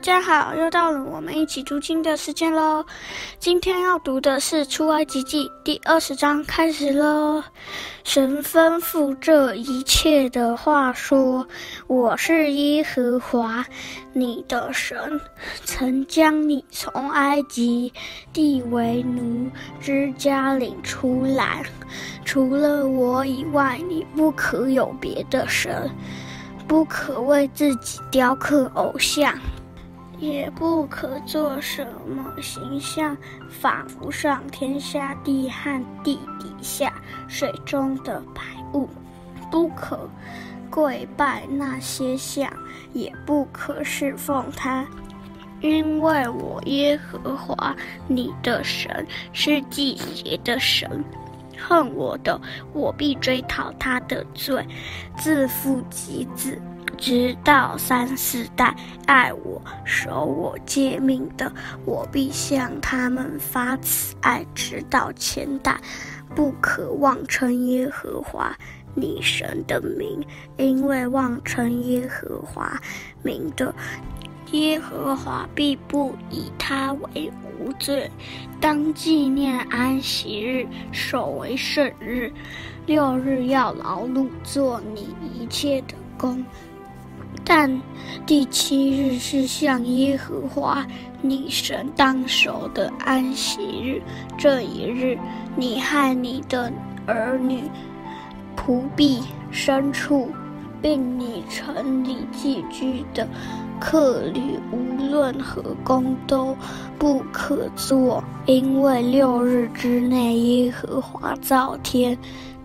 大家好，又到了我们一起读经的时间喽。今天要读的是《出埃及记》第二十章，开始喽。神吩咐这一切的话说：“我是耶和华你的神，曾将你从埃及地为奴之家领出来。除了我以外，你不可有别的神，不可为自己雕刻偶像。”也不可做什么形象，仿佛上天下地和地底下水中的百物，不可跪拜那些像，也不可侍奉它，因为我耶和华你的神是忌邪的神，恨我的，我必追讨他的罪，自负及子。直到三四代爱我、守我诫命的，我必向他们发慈爱，直到千代。不可妄称耶和华你神的名，因为妄称耶和华名的，耶和华必不以他为无罪。当纪念安息日，守为圣日。六日要劳碌，做你一切的工。但第七日是向耶和华你神当守的安息日。这一日，你和你的儿女、仆婢、牲畜，并你城里寄居的客旅，无论何工都不可做，因为六日之内，耶和华造天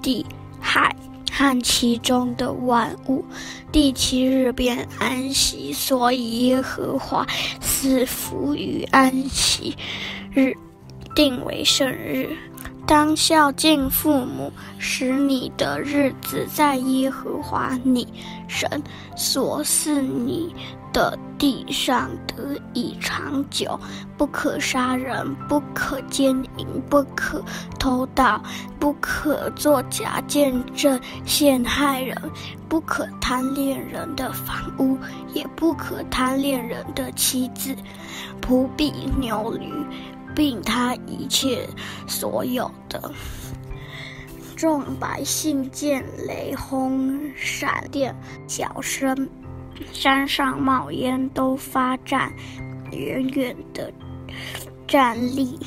地海。和其中的万物，第七日便安息，所以耶和华赐福于安息日，定为圣日。当孝敬父母，使你的日子在耶和华你神所赐你的地上得以长久。不可杀人，不可奸淫，不可偷盗，不可作假见证陷害人，不可贪恋人的房屋，也不可贪恋人的妻子、仆婢、牛驴。并他一切所有的。众百姓见雷轰、闪电、角声，山上冒烟，都发颤，远远的站立，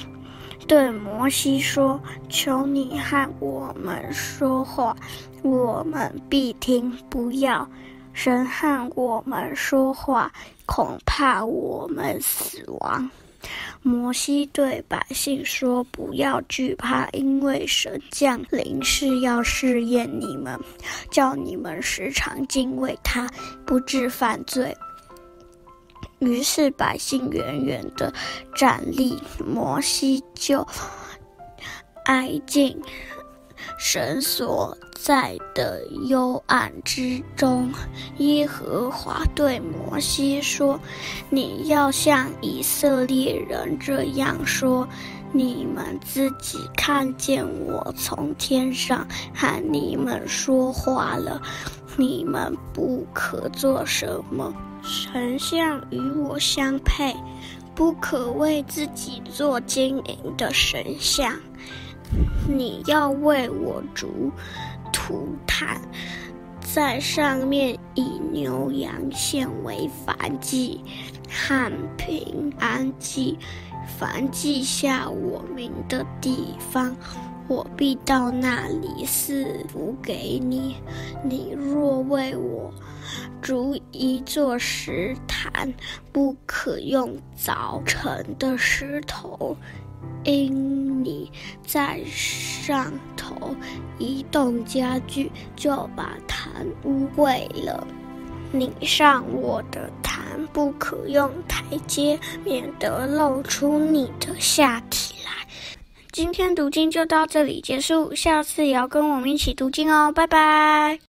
对摩西说：“求你和我们说话，我们必听；不要神和我们说话，恐怕我们死亡。”摩西对百姓说：“不要惧怕，因为神降临是要试验你们，叫你们时常敬畏他，不致犯罪。”于是百姓远远地站立，摩西就挨近。神所在的幽暗之中，耶和华对摩西说：“你要像以色列人这样说：你们自己看见我从天上和你们说话了，你们不可做什么神像与我相配，不可为自己做金银的神像。”你要为我筑土坛，在上面以牛羊献为燔祭和平安祭。凡记下我名的地方，我必到那里赐福给你。你若为我筑一座石坛，不可用凿成的石头。因你在上头移动家具，就把坛污秽了。你上我的坛，不可用台阶，免得露出你的下体来。今天读经就到这里结束，下次也要跟我们一起读经哦，拜拜。